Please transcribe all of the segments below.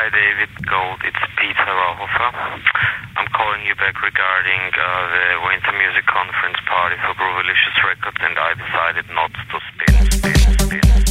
Hi, David Gold. It's Peter Rauhofer. I'm calling you back regarding uh, the Winter Music Conference party for Groovilicious Records, and I decided not to spin, spin, spin.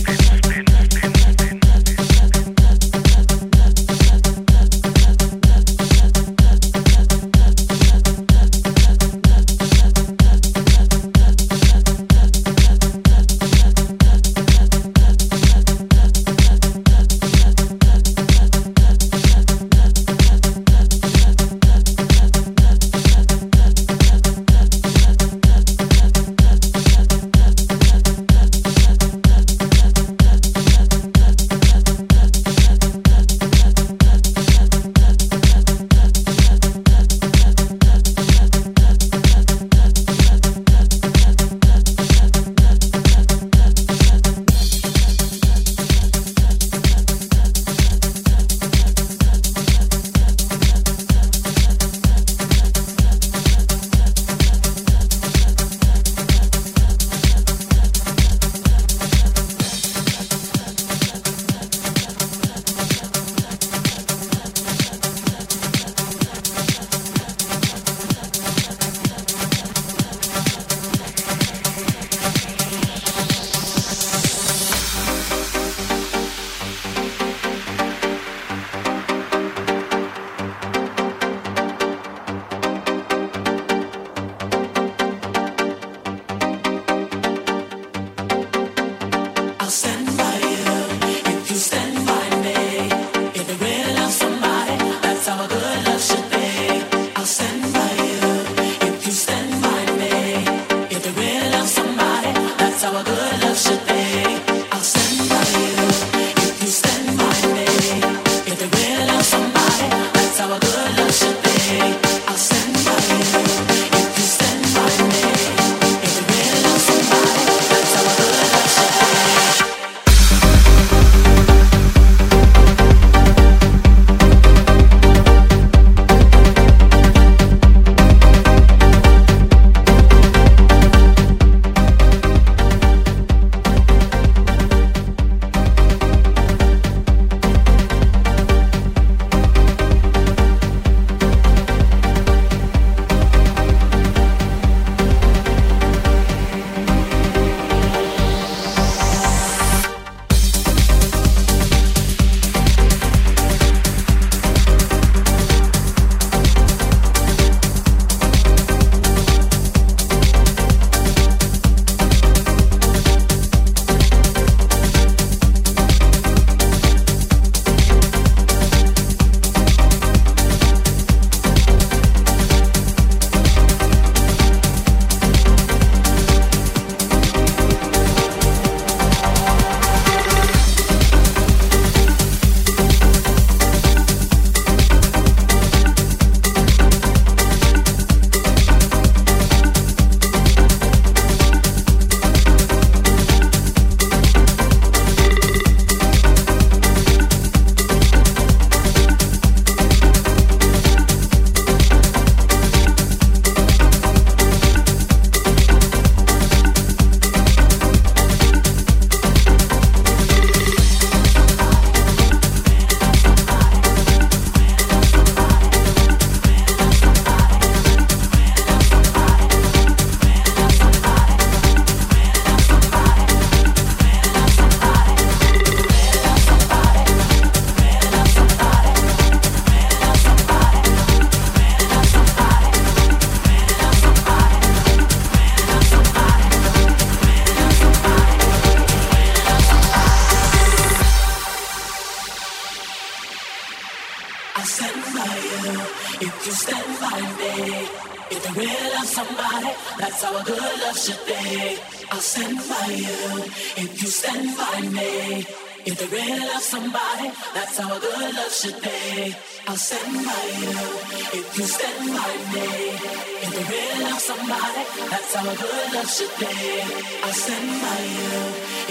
today. I stand by you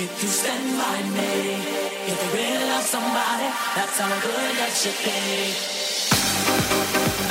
if you stand by me. If you really love somebody, that's how good that should be.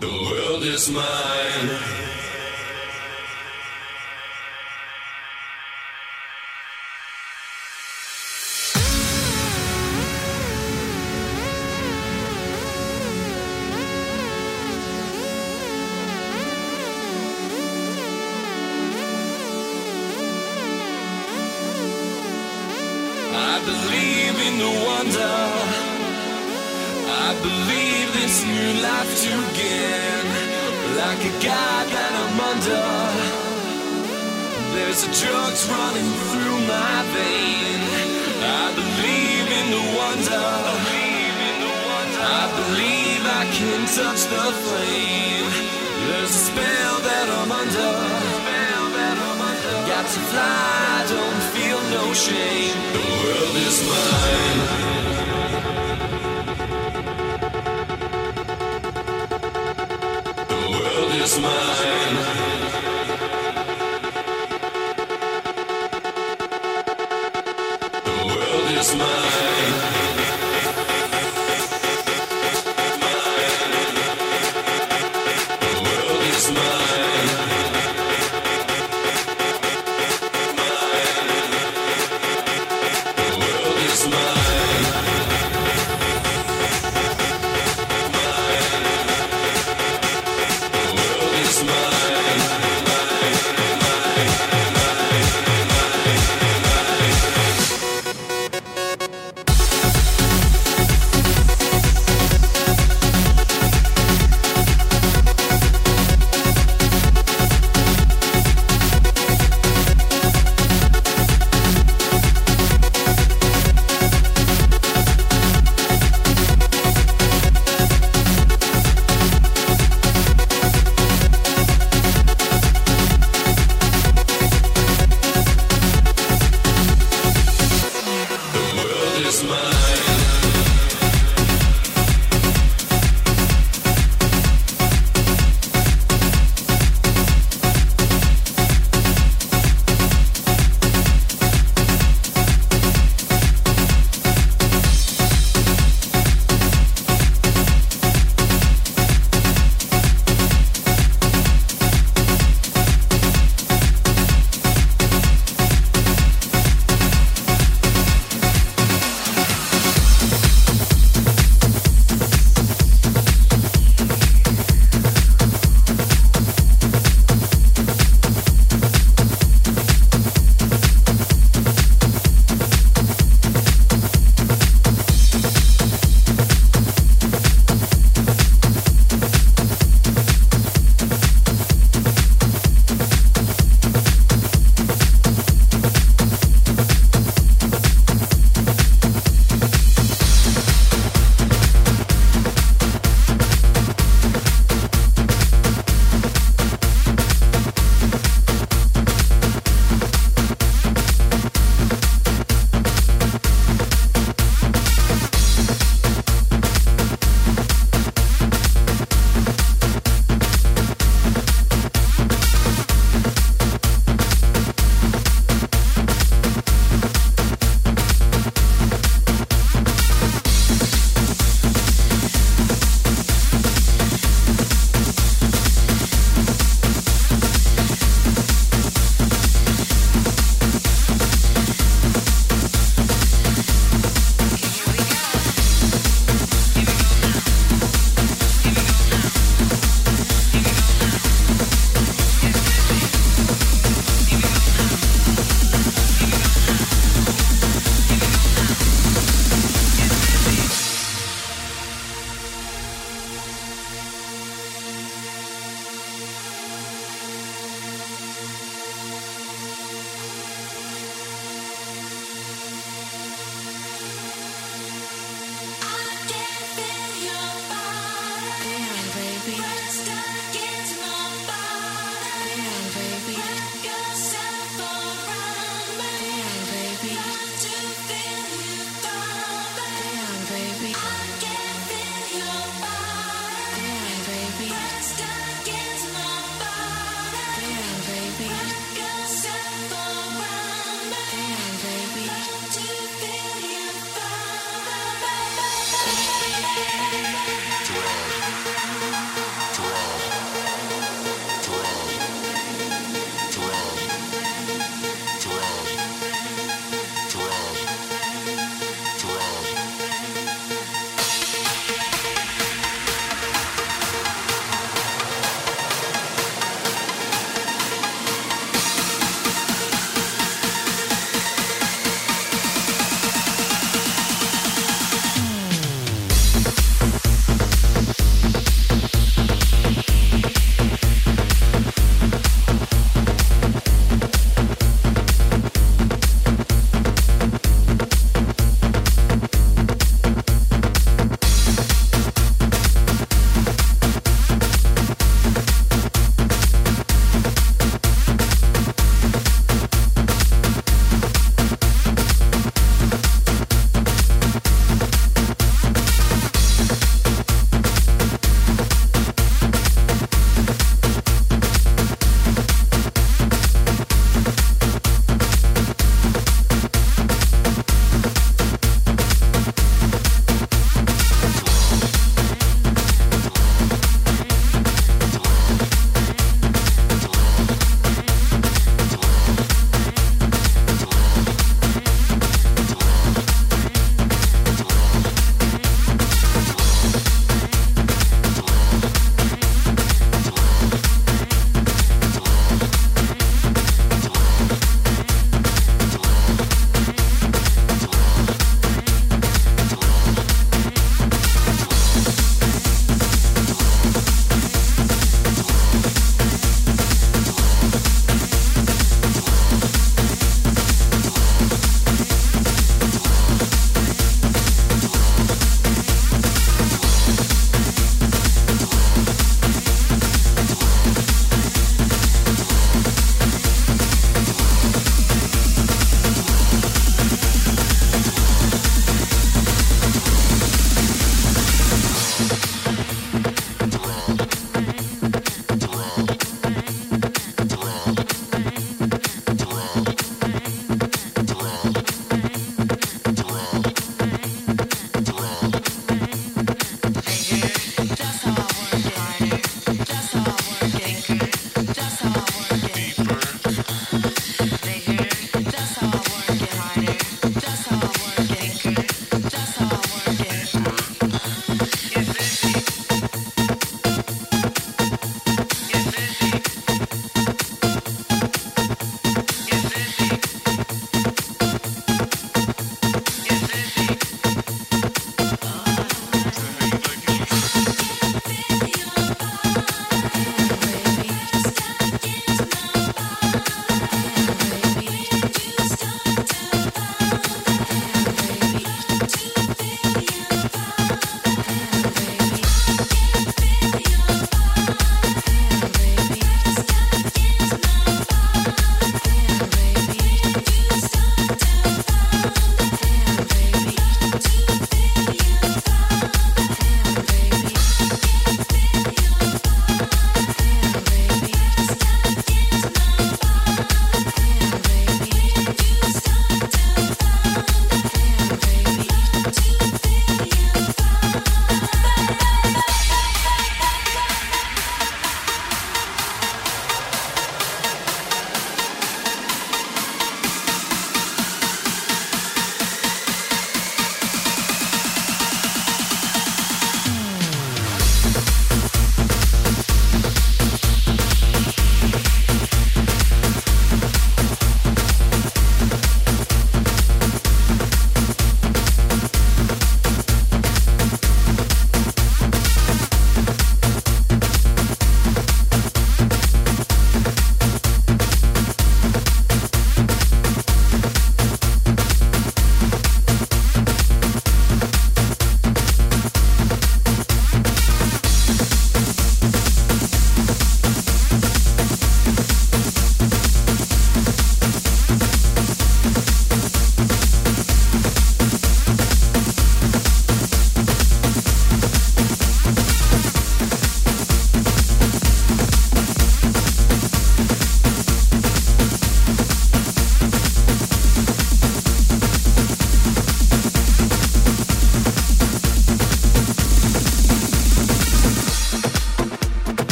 The world is mine. There's a drugs running through my vein. I believe in the wonder. I believe I can touch the flame. There's a spell that I'm under. Got to fly, don't feel no shame. The world is mine. The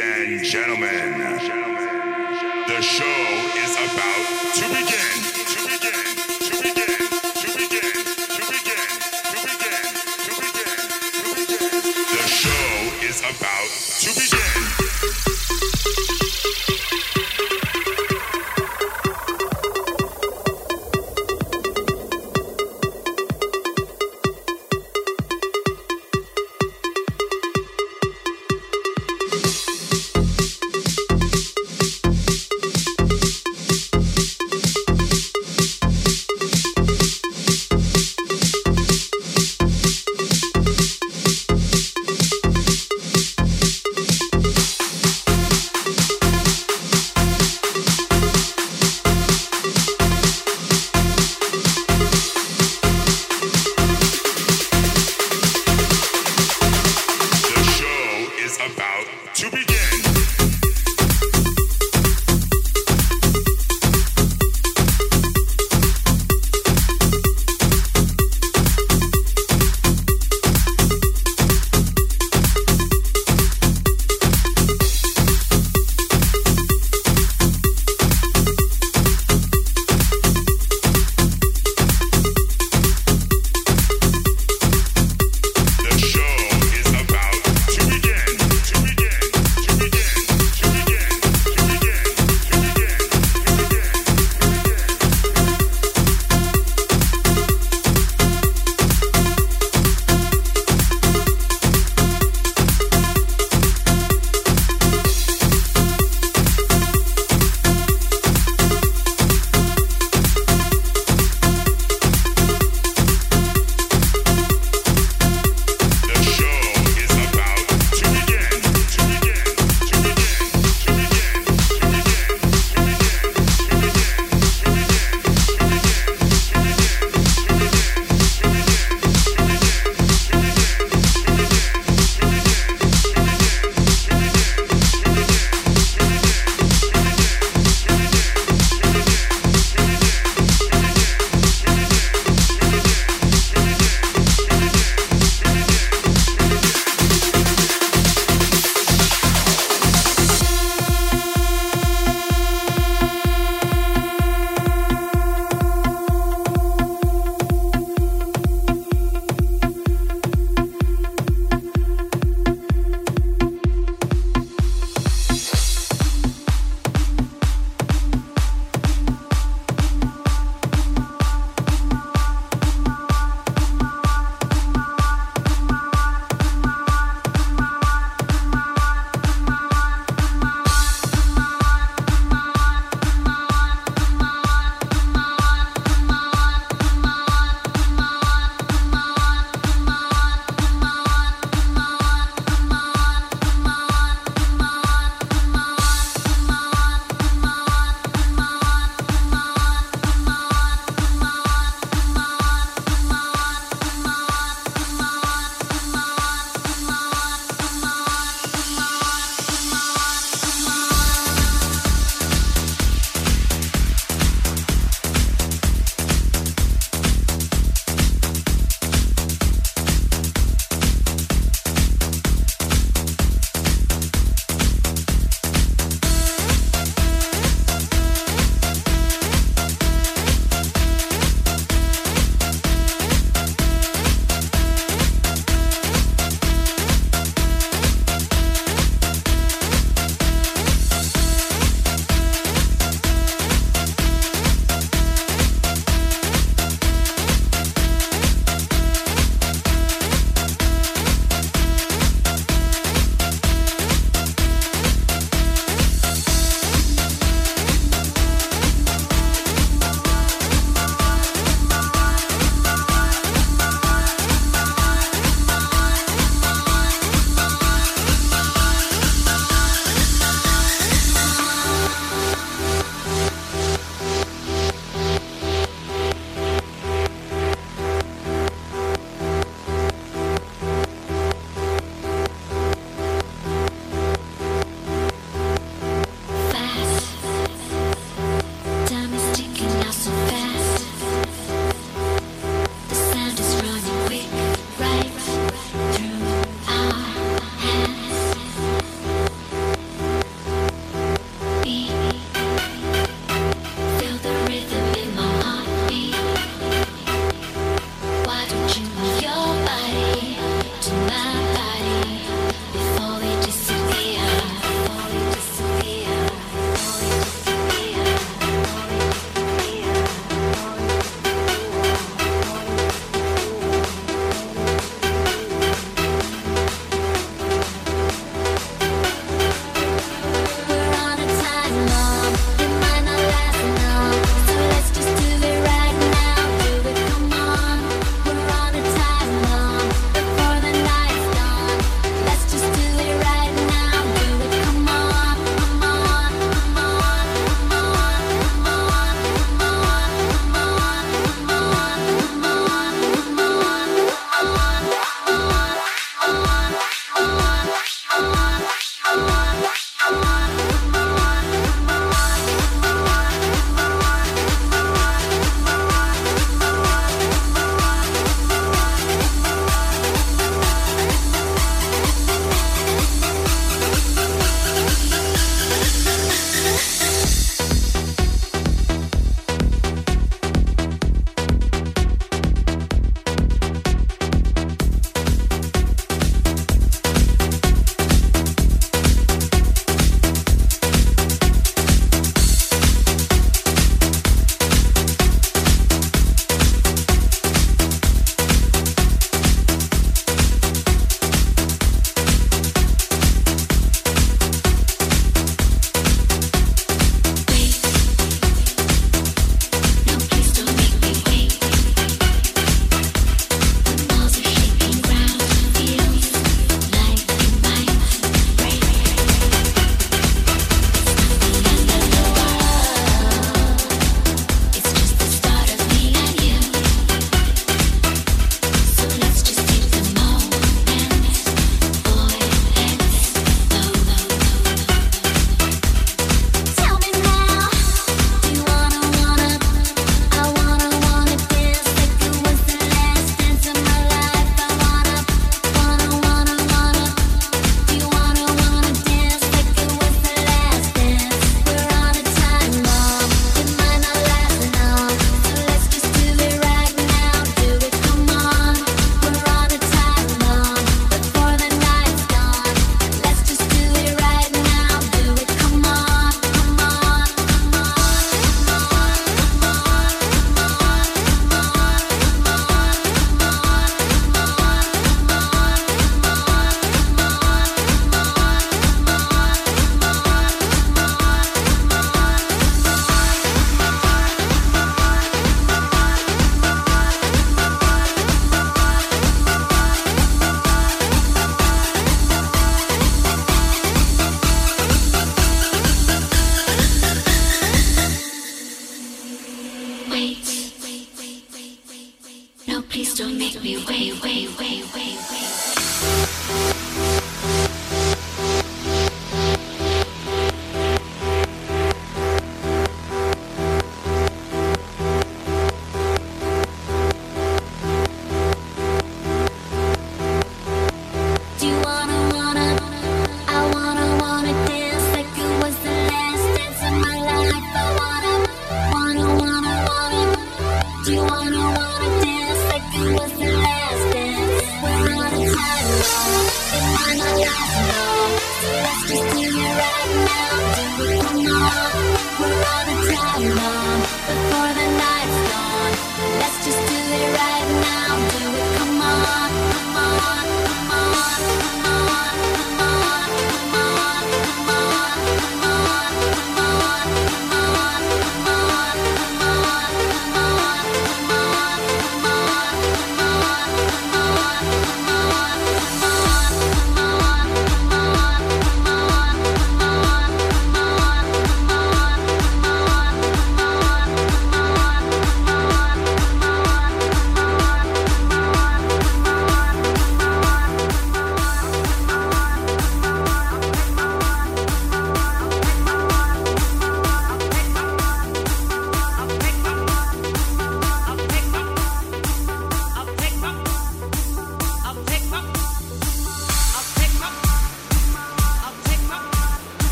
and gentlemen, the show is about to begin.